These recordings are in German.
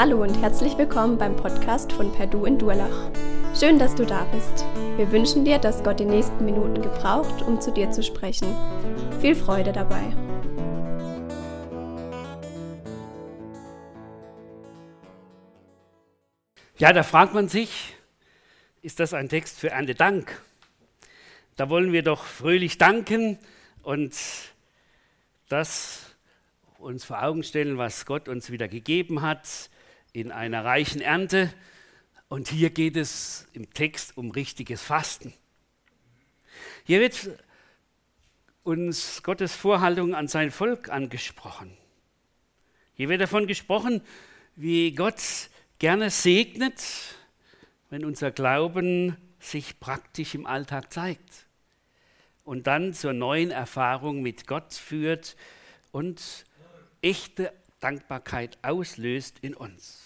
Hallo und herzlich willkommen beim Podcast von Perdu in Durlach. Schön, dass du da bist. Wir wünschen dir, dass Gott die nächsten Minuten gebraucht, um zu dir zu sprechen. Viel Freude dabei. Ja, da fragt man sich, ist das ein Text für Dank? Da wollen wir doch fröhlich danken und das uns vor Augen stellen, was Gott uns wieder gegeben hat in einer reichen Ernte. Und hier geht es im Text um richtiges Fasten. Hier wird uns Gottes Vorhaltung an sein Volk angesprochen. Hier wird davon gesprochen, wie Gott gerne segnet, wenn unser Glauben sich praktisch im Alltag zeigt und dann zur neuen Erfahrung mit Gott führt und echte Dankbarkeit auslöst in uns.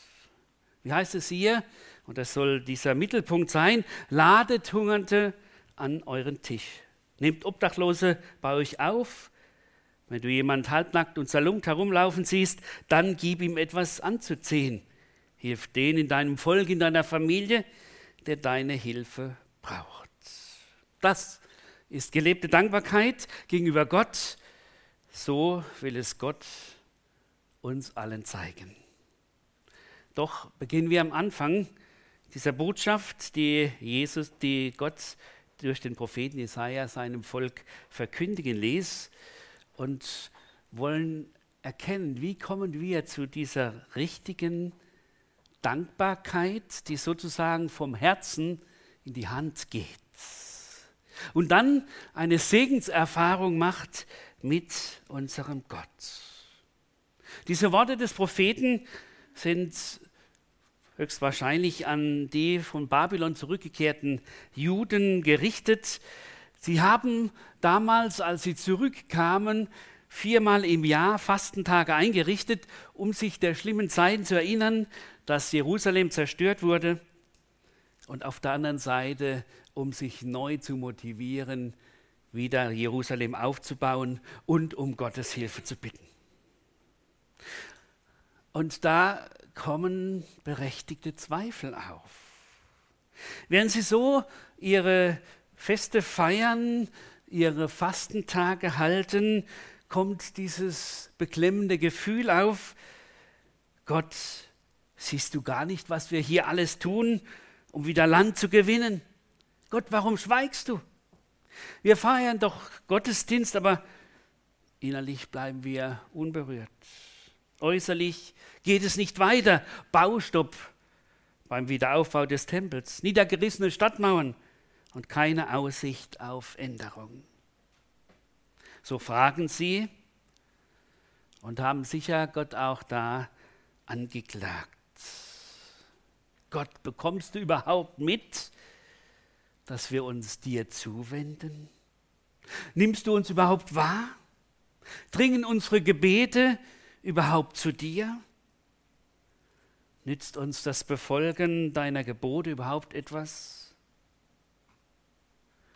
Wie heißt es hier? Und das soll dieser Mittelpunkt sein. Ladet Hungernde an euren Tisch. Nehmt Obdachlose bei euch auf. Wenn du jemand halbnackt und salunkt herumlaufen siehst, dann gib ihm etwas anzuziehen. Hilf den in deinem Volk, in deiner Familie, der deine Hilfe braucht. Das ist gelebte Dankbarkeit gegenüber Gott. So will es Gott uns allen zeigen. Doch beginnen wir am Anfang dieser Botschaft, die Jesus, die Gott durch den Propheten Jesaja seinem Volk verkündigen ließ und wollen erkennen, wie kommen wir zu dieser richtigen Dankbarkeit, die sozusagen vom Herzen in die Hand geht. Und dann eine Segenserfahrung macht mit unserem Gott. Diese Worte des Propheten sind höchstwahrscheinlich an die von Babylon zurückgekehrten Juden gerichtet. Sie haben damals, als sie zurückkamen, viermal im Jahr Fastentage eingerichtet, um sich der schlimmen Zeiten zu erinnern, dass Jerusalem zerstört wurde und auf der anderen Seite, um sich neu zu motivieren, wieder Jerusalem aufzubauen und um Gottes Hilfe zu bitten. Und da kommen berechtigte Zweifel auf. Während sie so ihre Feste feiern, ihre Fastentage halten, kommt dieses beklemmende Gefühl auf, Gott, siehst du gar nicht, was wir hier alles tun, um wieder Land zu gewinnen? Gott, warum schweigst du? Wir feiern doch Gottesdienst, aber innerlich bleiben wir unberührt. Äußerlich geht es nicht weiter. Baustopp beim Wiederaufbau des Tempels, niedergerissene Stadtmauern und keine Aussicht auf Änderung. So fragen sie und haben sicher Gott auch da angeklagt. Gott, bekommst du überhaupt mit, dass wir uns dir zuwenden? Nimmst du uns überhaupt wahr? Dringen unsere Gebete überhaupt zu dir? Nützt uns das Befolgen deiner Gebote überhaupt etwas?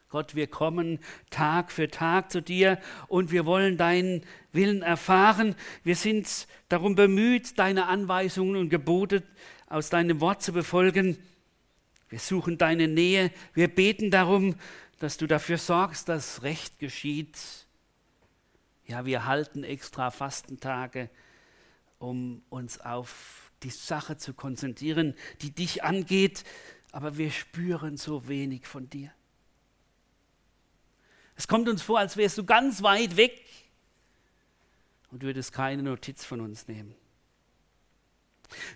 Gott, wir kommen Tag für Tag zu dir und wir wollen deinen Willen erfahren. Wir sind darum bemüht, deine Anweisungen und Gebote aus deinem Wort zu befolgen. Wir suchen deine Nähe. Wir beten darum, dass du dafür sorgst, dass Recht geschieht ja, wir halten extra Fastentage, um uns auf die Sache zu konzentrieren, die dich angeht, aber wir spüren so wenig von dir. Es kommt uns vor, als wärst du ganz weit weg und würdest keine Notiz von uns nehmen.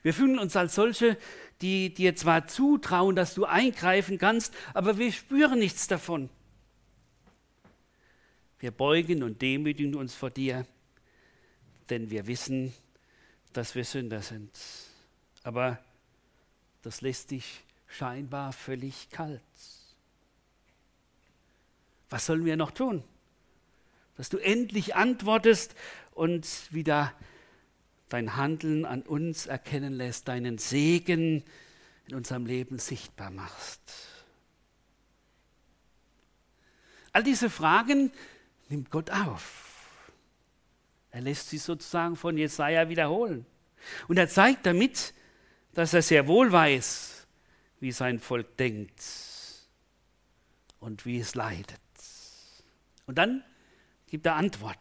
Wir fühlen uns als solche, die dir zwar zutrauen, dass du eingreifen kannst, aber wir spüren nichts davon. Wir beugen und demütigen uns vor dir, denn wir wissen, dass wir Sünder sind. Aber das lässt dich scheinbar völlig kalt. Was sollen wir noch tun? Dass du endlich antwortest und wieder dein Handeln an uns erkennen lässt, deinen Segen in unserem Leben sichtbar machst. All diese Fragen nimmt Gott auf. Er lässt sie sozusagen von Jesaja wiederholen. Und er zeigt damit, dass er sehr wohl weiß, wie sein Volk denkt und wie es leidet. Und dann gibt er Antwort.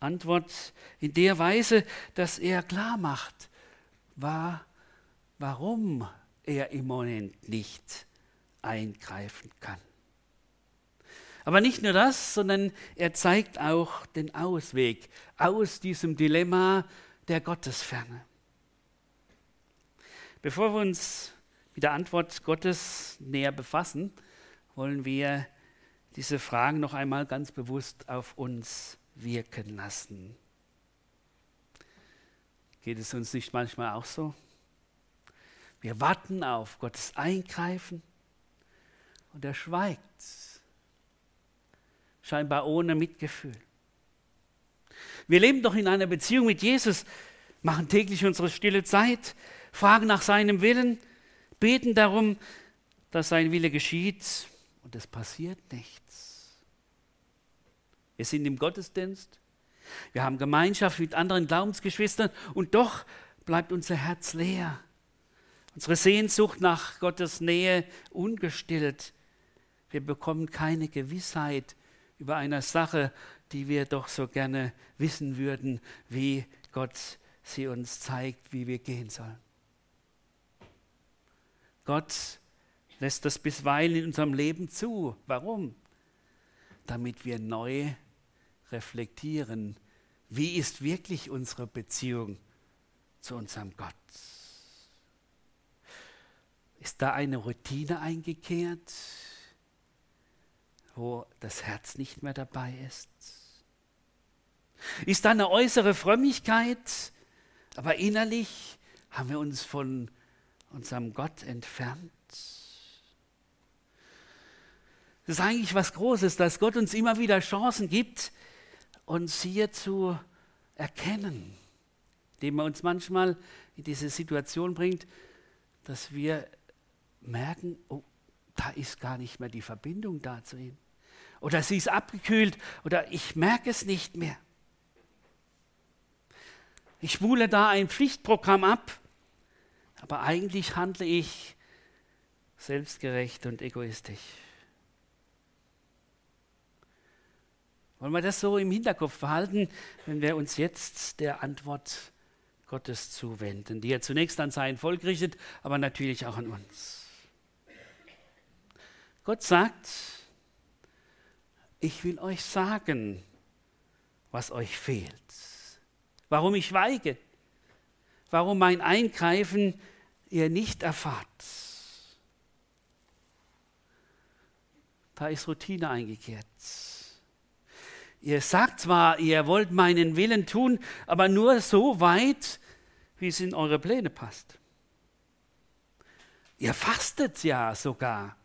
Antwort in der Weise, dass er klar macht, war, warum er im Moment nicht eingreifen kann. Aber nicht nur das, sondern er zeigt auch den Ausweg aus diesem Dilemma der Gottesferne. Bevor wir uns mit der Antwort Gottes näher befassen, wollen wir diese Fragen noch einmal ganz bewusst auf uns wirken lassen. Geht es uns nicht manchmal auch so? Wir warten auf Gottes Eingreifen und er schweigt, scheinbar ohne Mitgefühl. Wir leben doch in einer Beziehung mit Jesus, machen täglich unsere stille Zeit, fragen nach seinem Willen, beten darum, dass sein Wille geschieht und es passiert nichts. Wir sind im Gottesdienst, wir haben Gemeinschaft mit anderen Glaubensgeschwistern und doch bleibt unser Herz leer. Unsere Sehnsucht nach Gottes Nähe ungestillt. Wir bekommen keine Gewissheit über eine Sache, die wir doch so gerne wissen würden, wie Gott sie uns zeigt, wie wir gehen sollen. Gott lässt das bisweilen in unserem Leben zu. Warum? Damit wir neu reflektieren, wie ist wirklich unsere Beziehung zu unserem Gott. Ist da eine Routine eingekehrt, wo das Herz nicht mehr dabei ist? Ist da eine äußere Frömmigkeit, aber innerlich haben wir uns von unserem Gott entfernt? Das ist eigentlich was Großes, dass Gott uns immer wieder Chancen gibt, uns hier zu erkennen, indem er uns manchmal in diese Situation bringt, dass wir merken, oh, da ist gar nicht mehr die Verbindung da zu ihm. Oder sie ist abgekühlt oder ich merke es nicht mehr. Ich spule da ein Pflichtprogramm ab, aber eigentlich handle ich selbstgerecht und egoistisch. Wollen wir das so im Hinterkopf behalten, wenn wir uns jetzt der Antwort Gottes zuwenden, die er zunächst an sein Volk richtet, aber natürlich auch an uns. Gott sagt, ich will euch sagen, was euch fehlt, warum ich weige, warum mein Eingreifen ihr nicht erfahrt. Da ist Routine eingekehrt. Ihr sagt zwar, ihr wollt meinen Willen tun, aber nur so weit, wie es in eure Pläne passt. Ihr fastet ja sogar.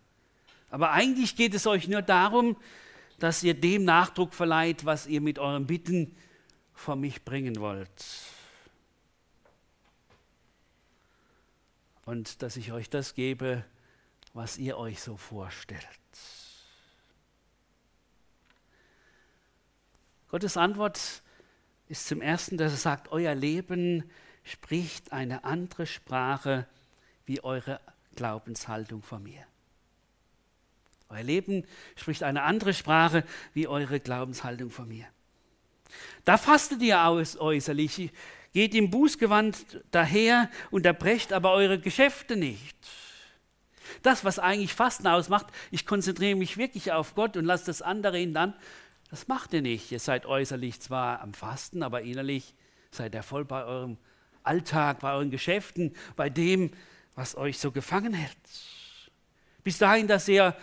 Aber eigentlich geht es euch nur darum, dass ihr dem Nachdruck verleiht, was ihr mit euren Bitten vor mich bringen wollt. Und dass ich euch das gebe, was ihr euch so vorstellt. Gottes Antwort ist zum Ersten, dass er sagt, euer Leben spricht eine andere Sprache wie eure Glaubenshaltung von mir. Euer Leben spricht eine andere Sprache wie eure Glaubenshaltung von mir. Da fastet ihr aus äußerlich, geht im Bußgewand daher, unterbrecht aber eure Geschäfte nicht. Das, was eigentlich Fasten ausmacht, ich konzentriere mich wirklich auf Gott und lasse das andere ihn dann das macht ihr nicht. Ihr seid äußerlich zwar am Fasten, aber innerlich seid ihr voll bei eurem Alltag, bei euren Geschäften, bei dem, was euch so gefangen hält. Bis dahin, dass ihr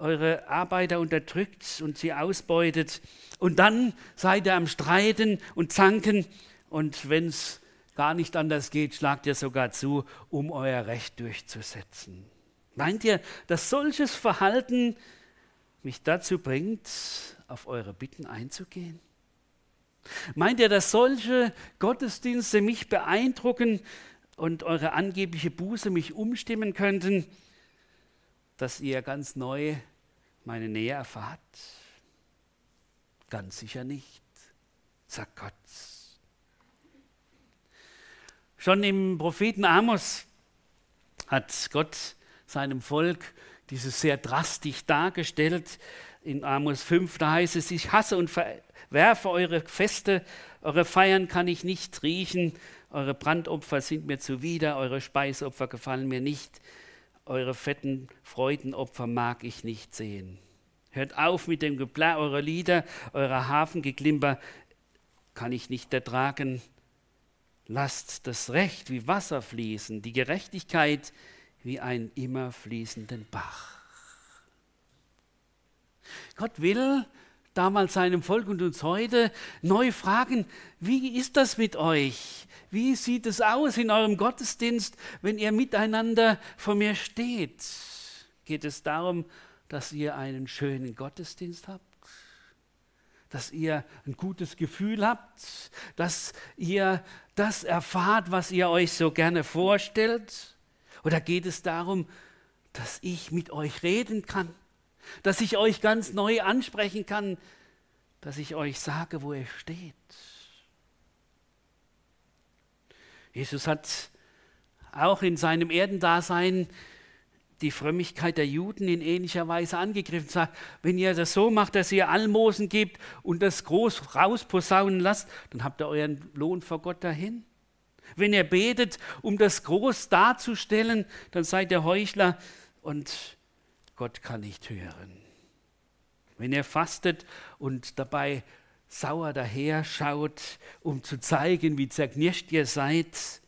eure Arbeiter unterdrückt und sie ausbeutet. Und dann seid ihr am Streiten und Zanken. Und wenn es gar nicht anders geht, schlagt ihr sogar zu, um euer Recht durchzusetzen. Meint ihr, dass solches Verhalten mich dazu bringt, auf eure Bitten einzugehen? Meint ihr, dass solche Gottesdienste mich beeindrucken und eure angebliche Buße mich umstimmen könnten, dass ihr ganz neu meine Nähe erfahrt? Ganz sicher nicht, sagt Gott. Schon im Propheten Amos hat Gott seinem Volk dieses sehr drastisch dargestellt. In Amos 5, da heißt es, ich hasse und verwerfe eure Feste, eure Feiern kann ich nicht riechen, eure Brandopfer sind mir zuwider, eure Speisopfer gefallen mir nicht, eure fetten Freudenopfer mag ich nicht sehen. Hört auf mit dem Geplär eurer Lieder, eurer Hafengeklimper kann ich nicht ertragen. Lasst das Recht wie Wasser fließen, die Gerechtigkeit wie einen immer fließenden Bach. Gott will damals seinem Volk und uns heute neu fragen, wie ist das mit euch? Wie sieht es aus in eurem Gottesdienst, wenn ihr miteinander vor mir steht? Geht es darum, dass ihr einen schönen Gottesdienst habt? dass ihr ein gutes Gefühl habt, dass ihr das erfahrt, was ihr euch so gerne vorstellt? Oder geht es darum, dass ich mit euch reden kann, dass ich euch ganz neu ansprechen kann, dass ich euch sage, wo ihr steht? Jesus hat auch in seinem Erdendasein die Frömmigkeit der Juden in ähnlicher Weise angegriffen. Sagt, wenn ihr das so macht, dass ihr Almosen gebt und das groß rausposaunen lasst, dann habt ihr euren Lohn vor Gott dahin. Wenn ihr betet, um das groß darzustellen, dann seid ihr Heuchler und Gott kann nicht hören. Wenn ihr fastet und dabei sauer daher schaut, um zu zeigen, wie zerknirscht ihr seid,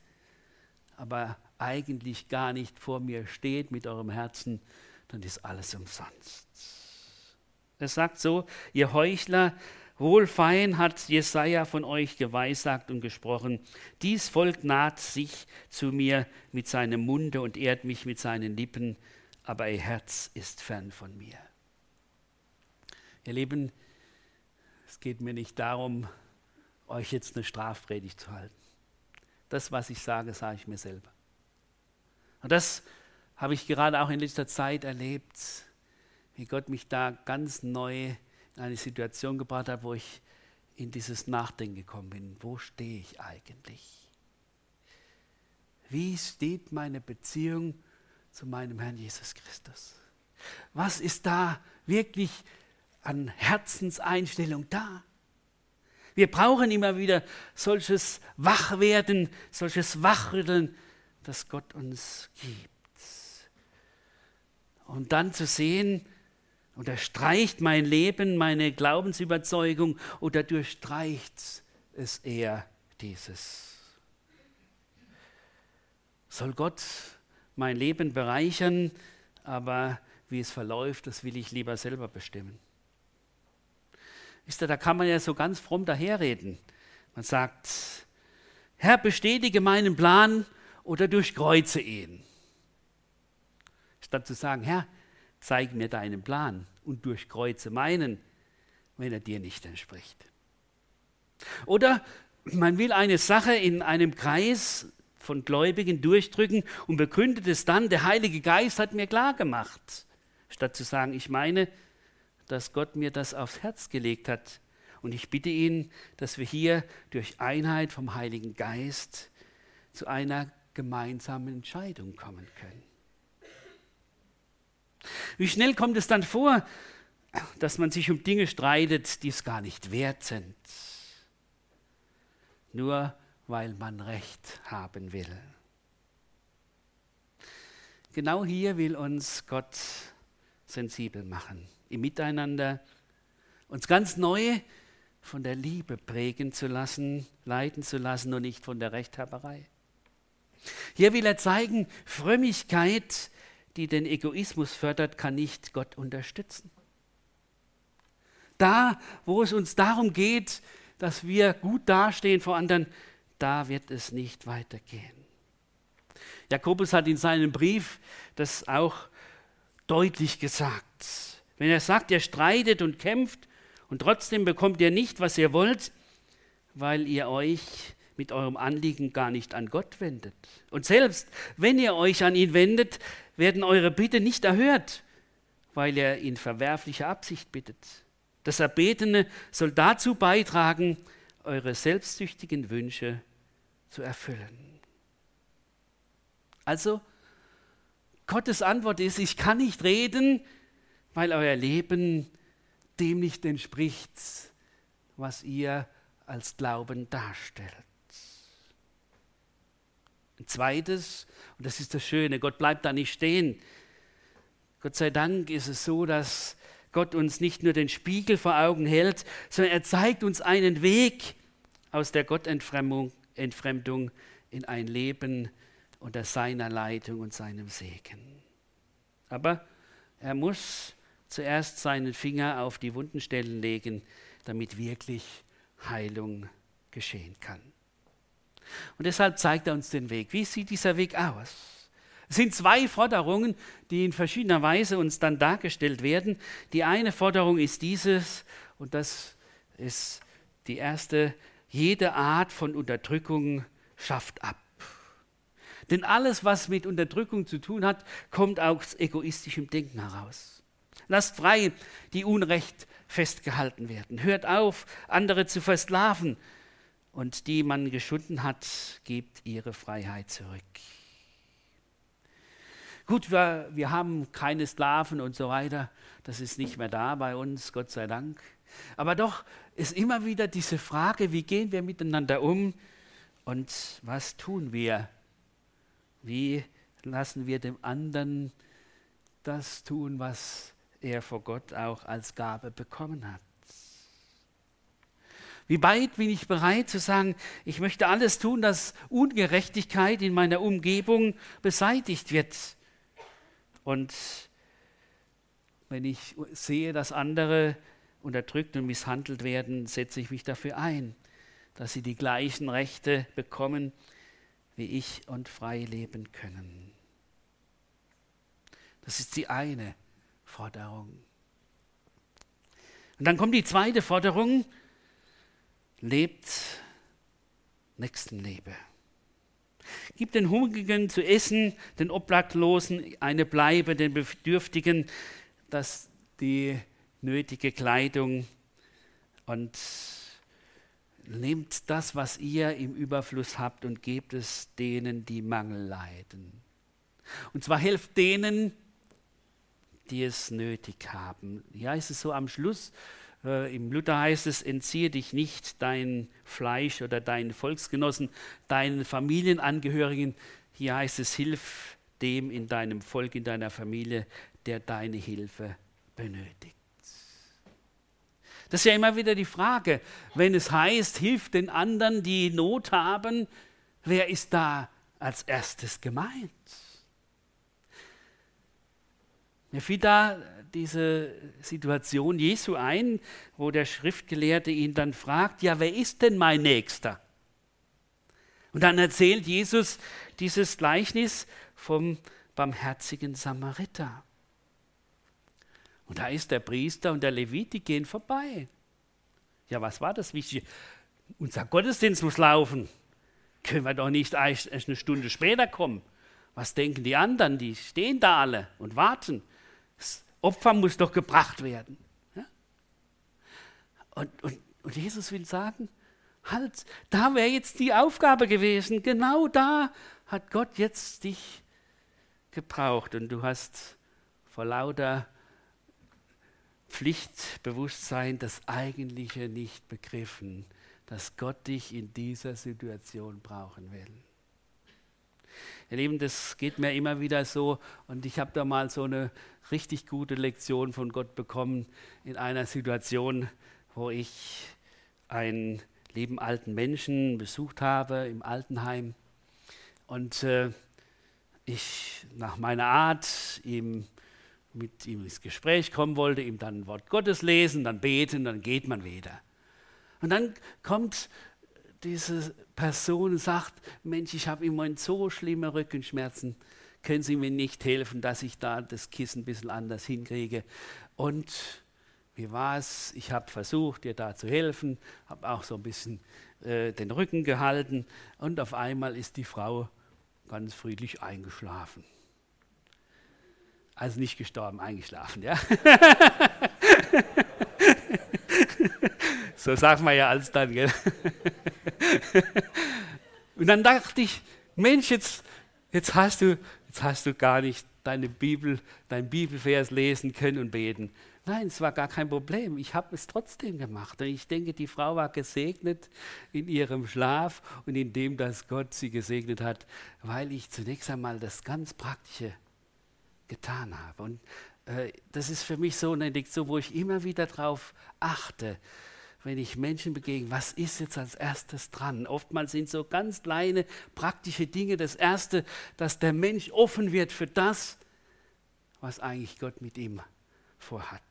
aber eigentlich gar nicht vor mir steht mit eurem Herzen, dann ist alles umsonst. Er sagt so, ihr Heuchler, wohlfein hat Jesaja von euch geweissagt und gesprochen. Dies Volk naht sich zu mir mit seinem Munde und ehrt mich mit seinen Lippen, aber ihr Herz ist fern von mir. Ihr Lieben, es geht mir nicht darum, euch jetzt eine Strafpredigt zu halten. Das, was ich sage, sage ich mir selber. Und das habe ich gerade auch in letzter Zeit erlebt, wie Gott mich da ganz neu in eine Situation gebracht hat, wo ich in dieses Nachdenken gekommen bin. Wo stehe ich eigentlich? Wie steht meine Beziehung zu meinem Herrn Jesus Christus? Was ist da wirklich an Herzenseinstellung da? Wir brauchen immer wieder solches Wachwerden, solches Wachrütteln, das Gott uns gibt. Und dann zu sehen, unterstreicht mein Leben meine Glaubensüberzeugung oder durchstreicht es eher dieses? Soll Gott mein Leben bereichern, aber wie es verläuft, das will ich lieber selber bestimmen. Wisst ihr, da kann man ja so ganz fromm daherreden. Man sagt, Herr, bestätige meinen Plan oder durchkreuze ihn. Statt zu sagen, Herr, zeig mir deinen Plan und durchkreuze meinen, wenn er dir nicht entspricht. Oder man will eine Sache in einem Kreis von Gläubigen durchdrücken und begründet es dann, der Heilige Geist hat mir klar gemacht. Statt zu sagen, ich meine, dass Gott mir das aufs Herz gelegt hat. Und ich bitte ihn, dass wir hier durch Einheit vom Heiligen Geist zu einer gemeinsamen Entscheidung kommen können. Wie schnell kommt es dann vor, dass man sich um Dinge streitet, die es gar nicht wert sind, nur weil man Recht haben will. Genau hier will uns Gott sensibel machen, im Miteinander, uns ganz neu von der Liebe prägen zu lassen, leiten zu lassen und nicht von der Rechthaberei. Hier will er zeigen, Frömmigkeit, die den Egoismus fördert, kann nicht Gott unterstützen. Da, wo es uns darum geht, dass wir gut dastehen vor anderen, da wird es nicht weitergehen. Jakobus hat in seinem Brief das auch deutlich gesagt. Wenn er sagt, ihr streitet und kämpft und trotzdem bekommt ihr nicht, was ihr wollt, weil ihr euch mit eurem Anliegen gar nicht an Gott wendet. Und selbst wenn ihr euch an ihn wendet, werden eure Bitte nicht erhört, weil er in verwerflicher Absicht bittet. Das Erbetene soll dazu beitragen, eure selbstsüchtigen Wünsche zu erfüllen. Also, Gottes Antwort ist, ich kann nicht reden, weil euer Leben dem nicht entspricht, was ihr als Glauben darstellt. Ein zweites, und das ist das Schöne, Gott bleibt da nicht stehen. Gott sei Dank ist es so, dass Gott uns nicht nur den Spiegel vor Augen hält, sondern er zeigt uns einen Weg aus der Gottentfremdung Entfremdung in ein Leben unter seiner Leitung und seinem Segen. Aber er muss zuerst seinen Finger auf die Wundenstellen legen, damit wirklich Heilung geschehen kann. Und deshalb zeigt er uns den Weg. Wie sieht dieser Weg aus? Es sind zwei Forderungen, die in verschiedener Weise uns dann dargestellt werden. Die eine Forderung ist dieses, und das ist die erste, jede Art von Unterdrückung schafft ab. Denn alles, was mit Unterdrückung zu tun hat, kommt aus egoistischem Denken heraus. Lasst frei, die Unrecht festgehalten werden. Hört auf, andere zu versklaven. Und die man geschunden hat, gebt ihre Freiheit zurück. Gut, wir, wir haben keine Sklaven und so weiter. Das ist nicht mehr da bei uns, Gott sei Dank. Aber doch ist immer wieder diese Frage, wie gehen wir miteinander um und was tun wir? Wie lassen wir dem anderen das tun, was er vor Gott auch als Gabe bekommen hat? Wie weit bin ich bereit zu sagen, ich möchte alles tun, dass Ungerechtigkeit in meiner Umgebung beseitigt wird? Und wenn ich sehe, dass andere unterdrückt und misshandelt werden, setze ich mich dafür ein, dass sie die gleichen Rechte bekommen wie ich und frei leben können. Das ist die eine Forderung. Und dann kommt die zweite Forderung, lebt Nächstenliebe. Gib den Hungrigen zu essen, den Obdachlosen eine Bleibe, den Bedürftigen, dass die nötige Kleidung und nehmt das, was ihr im Überfluss habt und gebt es denen, die Mangel leiden. Und zwar helft denen, die es nötig haben. Ja, ist es so am Schluss, äh, im Luther heißt es, entziehe dich nicht dein Fleisch oder deinen Volksgenossen, deinen Familienangehörigen. Hier heißt es, hilf dem in deinem Volk, in deiner Familie, der deine Hilfe benötigt. Das ist ja immer wieder die Frage, wenn es heißt, hilf den anderen, die Not haben, wer ist da als erstes gemeint? Mir fiel da diese Situation Jesu ein, wo der Schriftgelehrte ihn dann fragt, ja, wer ist denn mein Nächster? Und dann erzählt Jesus dieses Gleichnis vom barmherzigen Samariter. Und da ist der Priester und der Levit, die gehen vorbei. Ja, was war das Wichtige? Unser Gottesdienst muss laufen. Können wir doch nicht erst eine Stunde später kommen. Was denken die anderen? Die stehen da alle und warten. Opfer muss doch gebracht werden. Und, und, und Jesus will sagen, halt, da wäre jetzt die Aufgabe gewesen. Genau da hat Gott jetzt dich gebraucht. Und du hast vor lauter Pflichtbewusstsein das Eigentliche nicht begriffen, dass Gott dich in dieser Situation brauchen will. Ihr Lieben, das geht mir immer wieder so und ich habe da mal so eine richtig gute Lektion von Gott bekommen in einer Situation, wo ich einen lieben alten Menschen besucht habe im Altenheim und äh, ich nach meiner Art ihm mit ihm ins Gespräch kommen wollte, ihm dann ein Wort Gottes lesen, dann beten, dann geht man wieder. Und dann kommt diese Person sagt, Mensch, ich habe im so schlimme Rückenschmerzen, können Sie mir nicht helfen, dass ich da das Kissen ein bisschen anders hinkriege? Und wie war es? Ich habe versucht, dir da zu helfen, habe auch so ein bisschen äh, den Rücken gehalten und auf einmal ist die Frau ganz friedlich eingeschlafen. Also nicht gestorben, eingeschlafen, ja. so sagt man ja alles dann, gell. Und dann dachte ich, Mensch, jetzt jetzt hast du, jetzt hast du gar nicht deine Bibel, dein Bibelvers lesen können und beten. Nein, es war gar kein Problem. Ich habe es trotzdem gemacht. Und ich denke, die Frau war gesegnet in ihrem Schlaf und in dem, dass Gott sie gesegnet hat, weil ich zunächst einmal das ganz Praktische getan habe. Und äh, das ist für mich so eine Lektion, wo ich immer wieder darauf achte, wenn ich Menschen begegne, was ist jetzt als erstes dran? Oftmals sind so ganz kleine praktische Dinge das Erste, dass der Mensch offen wird für das, was eigentlich Gott mit ihm vorhat.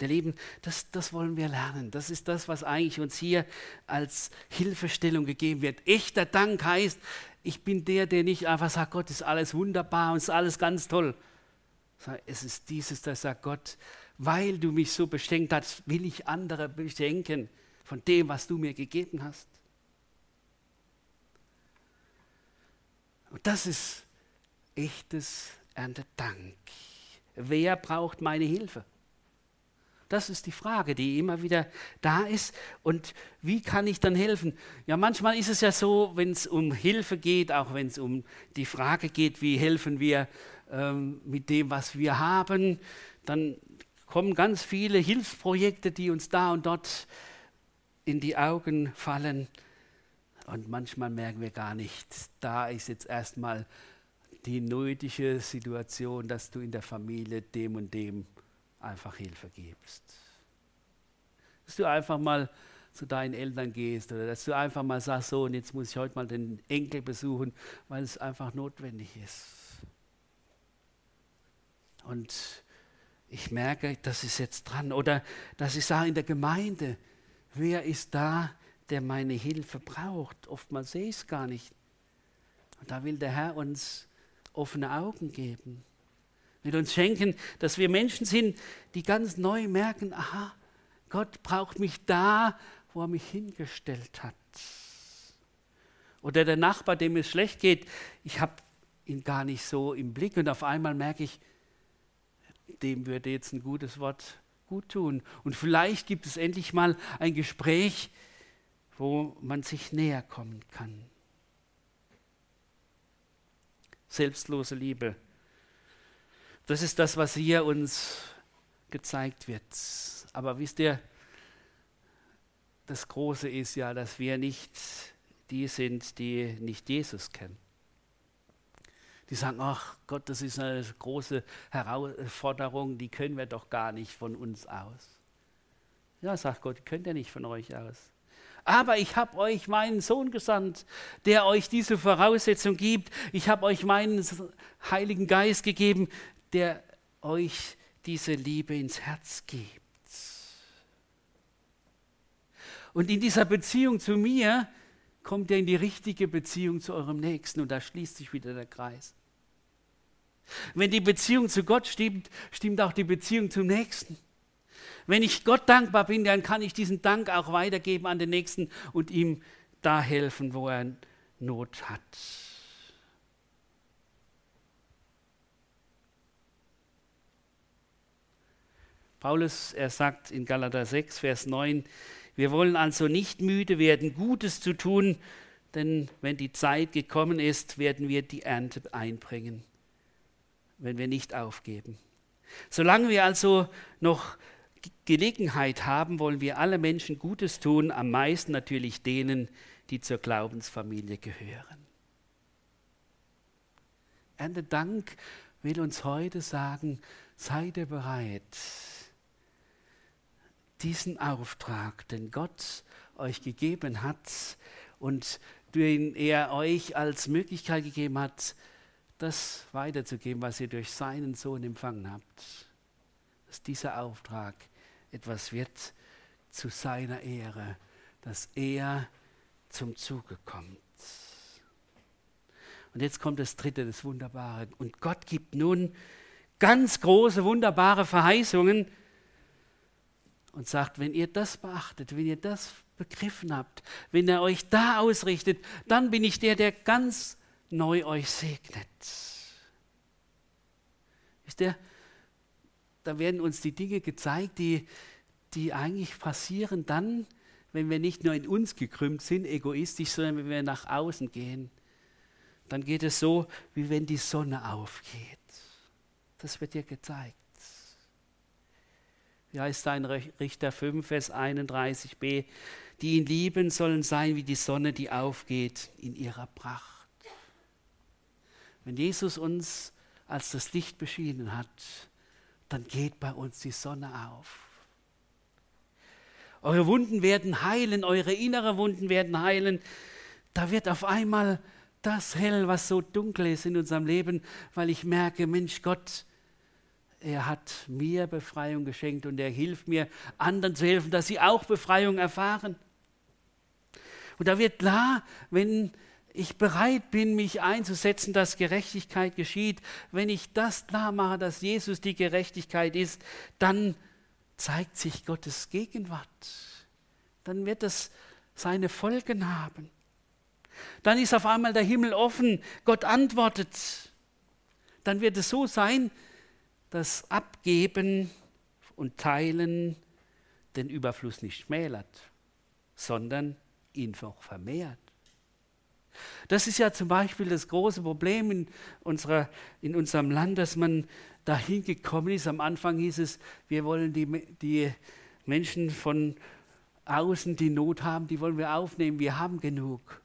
Der Leben, das, das wollen wir lernen. Das ist das, was eigentlich uns hier als Hilfestellung gegeben wird. Echter Dank heißt, ich bin der, der nicht einfach sagt, Gott ist alles wunderbar und ist alles ganz toll. Es ist dieses, das sagt Gott, weil du mich so beschenkt hast, will ich andere beschenken von dem, was du mir gegeben hast. Und das ist echtes Erntedank. Wer braucht meine Hilfe? Das ist die Frage, die immer wieder da ist. Und wie kann ich dann helfen? Ja, manchmal ist es ja so, wenn es um Hilfe geht, auch wenn es um die Frage geht, wie helfen wir ähm, mit dem, was wir haben, dann kommen ganz viele Hilfsprojekte, die uns da und dort in die Augen fallen. Und manchmal merken wir gar nicht, da ist jetzt erstmal die nötige Situation, dass du in der Familie dem und dem einfach Hilfe gibst. Dass du einfach mal zu deinen Eltern gehst oder dass du einfach mal sagst, so und jetzt muss ich heute mal den Enkel besuchen, weil es einfach notwendig ist. Und ich merke, das ist jetzt dran. Oder dass ich sage in der Gemeinde, wer ist da, der meine Hilfe braucht? Oftmals sehe ich es gar nicht. Und da will der Herr uns offene Augen geben will uns schenken, dass wir Menschen sind, die ganz neu merken, aha, Gott braucht mich da, wo er mich hingestellt hat. Oder der Nachbar, dem es schlecht geht, ich habe ihn gar nicht so im Blick und auf einmal merke ich, dem würde jetzt ein gutes Wort gut tun. Und vielleicht gibt es endlich mal ein Gespräch, wo man sich näher kommen kann. Selbstlose Liebe das ist das, was hier uns gezeigt wird. Aber wisst ihr, das Große ist ja, dass wir nicht die sind, die nicht Jesus kennen. Die sagen, ach Gott, das ist eine große Herausforderung, die können wir doch gar nicht von uns aus. Ja, sagt Gott, könnt ihr nicht von euch aus. Aber ich habe euch meinen Sohn gesandt, der euch diese Voraussetzung gibt. Ich habe euch meinen Heiligen Geist gegeben, der euch diese Liebe ins Herz gibt. Und in dieser Beziehung zu mir kommt ihr in die richtige Beziehung zu eurem Nächsten und da schließt sich wieder der Kreis. Wenn die Beziehung zu Gott stimmt, stimmt auch die Beziehung zum Nächsten. Wenn ich Gott dankbar bin, dann kann ich diesen Dank auch weitergeben an den Nächsten und ihm da helfen, wo er Not hat. Paulus, er sagt in Galater 6, Vers 9, wir wollen also nicht müde werden, Gutes zu tun, denn wenn die Zeit gekommen ist, werden wir die Ernte einbringen, wenn wir nicht aufgeben. Solange wir also noch Gelegenheit haben, wollen wir alle Menschen Gutes tun, am meisten natürlich denen, die zur Glaubensfamilie gehören. Ernte Dank will uns heute sagen, seid ihr bereit, diesen Auftrag, den Gott euch gegeben hat und den er euch als Möglichkeit gegeben hat, das weiterzugeben, was ihr durch seinen Sohn empfangen habt. Dass dieser Auftrag etwas wird zu seiner Ehre, dass er zum Zuge kommt. Und jetzt kommt das dritte, das Wunderbare. Und Gott gibt nun ganz große, wunderbare Verheißungen und sagt, wenn ihr das beachtet, wenn ihr das begriffen habt, wenn er euch da ausrichtet, dann bin ich der, der ganz neu euch segnet. Ist der, da werden uns die Dinge gezeigt, die, die eigentlich passieren dann, wenn wir nicht nur in uns gekrümmt sind, egoistisch, sondern wenn wir nach außen gehen. dann geht es so, wie wenn die Sonne aufgeht. Das wird dir gezeigt. Wie heißt da in Richter 5, Vers 31b? Die ihn lieben, sollen sein wie die Sonne, die aufgeht in ihrer Pracht. Wenn Jesus uns als das Licht beschienen hat, dann geht bei uns die Sonne auf. Eure Wunden werden heilen, eure innere Wunden werden heilen. Da wird auf einmal das hell, was so dunkel ist in unserem Leben, weil ich merke, Mensch Gott, er hat mir Befreiung geschenkt und er hilft mir, anderen zu helfen, dass sie auch Befreiung erfahren. Und da wird klar, wenn ich bereit bin, mich einzusetzen, dass Gerechtigkeit geschieht, wenn ich das klar mache, dass Jesus die Gerechtigkeit ist, dann zeigt sich Gottes Gegenwart. Dann wird es seine Folgen haben. Dann ist auf einmal der Himmel offen, Gott antwortet. Dann wird es so sein, dass Abgeben und Teilen den Überfluss nicht schmälert, sondern ihn auch vermehrt. Das ist ja zum Beispiel das große Problem in, unserer, in unserem Land, dass man dahin gekommen ist. Am Anfang hieß es, wir wollen die, die Menschen von außen, die Not haben, die wollen wir aufnehmen, wir haben genug.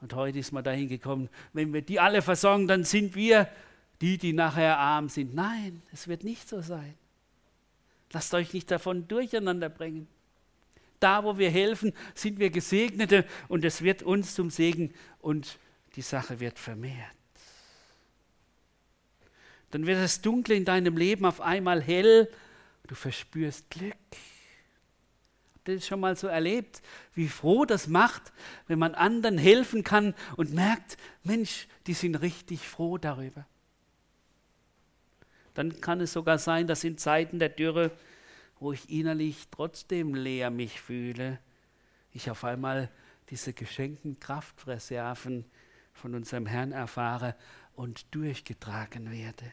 Und heute ist man dahin gekommen, wenn wir die alle versorgen, dann sind wir die, die nachher arm sind. Nein, es wird nicht so sein. Lasst euch nicht davon durcheinander bringen. Da, wo wir helfen, sind wir Gesegnete und es wird uns zum Segen und die Sache wird vermehrt. Dann wird das Dunkle in deinem Leben auf einmal hell, du verspürst Glück. Habt ihr das schon mal so erlebt, wie froh das macht, wenn man anderen helfen kann und merkt, Mensch, die sind richtig froh darüber. Dann kann es sogar sein, dass in Zeiten der Dürre wo ich innerlich trotzdem leer mich fühle, ich auf einmal diese geschenkten Kraftreserven von unserem Herrn erfahre und durchgetragen werde.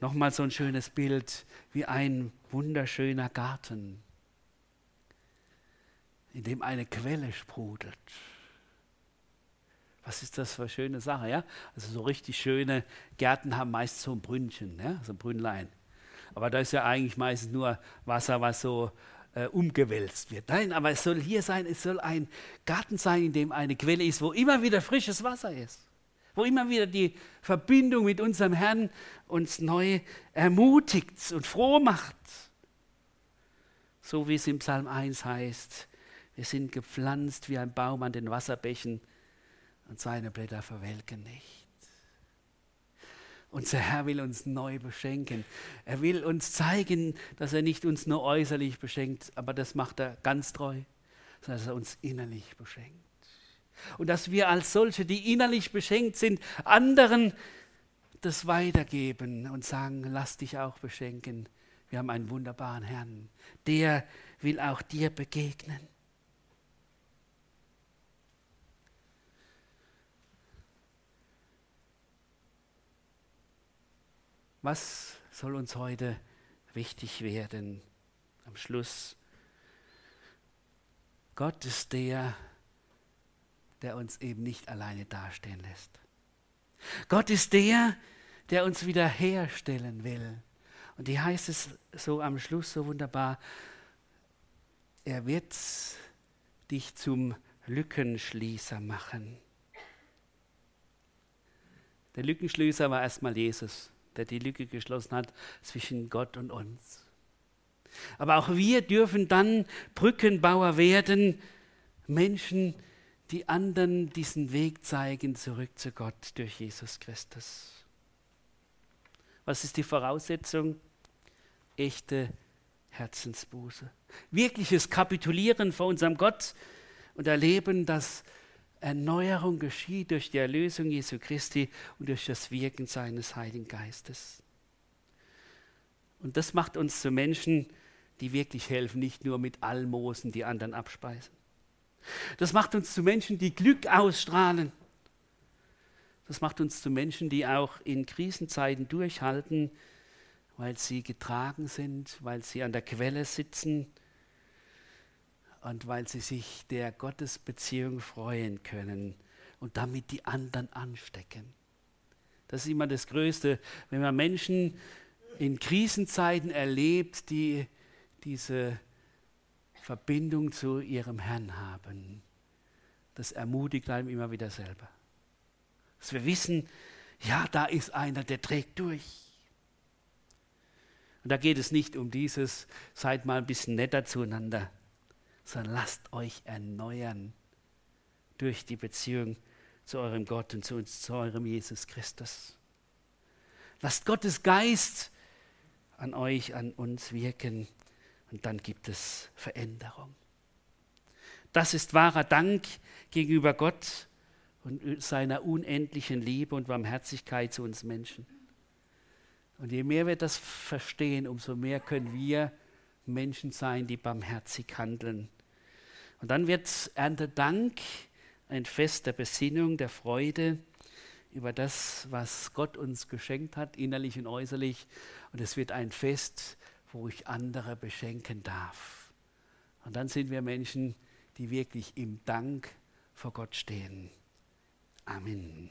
Nochmal so ein schönes Bild wie ein wunderschöner Garten, in dem eine Quelle sprudelt. Was ist das für eine schöne Sache, ja? Also so richtig schöne Gärten haben meist so ein Brünnchen, ja? so ein Brünnlein. Aber da ist ja eigentlich meistens nur Wasser, was so äh, umgewälzt wird. Nein, aber es soll hier sein, es soll ein Garten sein, in dem eine Quelle ist, wo immer wieder frisches Wasser ist. Wo immer wieder die Verbindung mit unserem Herrn uns neu ermutigt und froh macht. So wie es im Psalm 1 heißt, wir sind gepflanzt wie ein Baum an den Wasserbächen und seine Blätter verwelken nicht. Unser Herr will uns neu beschenken. Er will uns zeigen, dass er nicht uns nur äußerlich beschenkt, aber das macht er ganz treu, sondern dass er uns innerlich beschenkt. Und dass wir als solche, die innerlich beschenkt sind, anderen das weitergeben und sagen, lass dich auch beschenken. Wir haben einen wunderbaren Herrn. Der will auch dir begegnen. Was soll uns heute wichtig werden am Schluss? Gott ist der, der uns eben nicht alleine dastehen lässt. Gott ist der, der uns wiederherstellen will. Und die heißt es so am Schluss so wunderbar, er wird dich zum Lückenschließer machen. Der Lückenschließer war erstmal Jesus der die Lücke geschlossen hat zwischen Gott und uns. Aber auch wir dürfen dann Brückenbauer werden, Menschen, die anderen diesen Weg zeigen zurück zu Gott durch Jesus Christus. Was ist die Voraussetzung? Echte Herzensbuße. Wirkliches Kapitulieren vor unserem Gott und erleben, dass Erneuerung geschieht durch die Erlösung Jesu Christi und durch das Wirken seines Heiligen Geistes. Und das macht uns zu Menschen, die wirklich helfen, nicht nur mit Almosen die anderen abspeisen. Das macht uns zu Menschen, die Glück ausstrahlen. Das macht uns zu Menschen, die auch in Krisenzeiten durchhalten, weil sie getragen sind, weil sie an der Quelle sitzen und weil sie sich der Gottesbeziehung freuen können und damit die anderen anstecken. Das ist immer das Größte, wenn man Menschen in Krisenzeiten erlebt, die diese Verbindung zu ihrem Herrn haben. Das ermutigt einem immer wieder selber. Dass wir wissen, ja, da ist einer, der trägt durch. Und da geht es nicht um dieses, seid mal ein bisschen netter zueinander, sondern lasst euch erneuern durch die Beziehung zu eurem Gott und zu, uns, zu eurem Jesus Christus. Lasst Gottes Geist an euch, an uns wirken und dann gibt es Veränderung. Das ist wahrer Dank gegenüber Gott und seiner unendlichen Liebe und Barmherzigkeit zu uns Menschen. Und je mehr wir das verstehen, umso mehr können wir Menschen sein, die barmherzig handeln. Und dann wird Erntedank ein Fest der Besinnung, der Freude über das, was Gott uns geschenkt hat, innerlich und äußerlich. Und es wird ein Fest, wo ich andere beschenken darf. Und dann sind wir Menschen, die wirklich im Dank vor Gott stehen. Amen.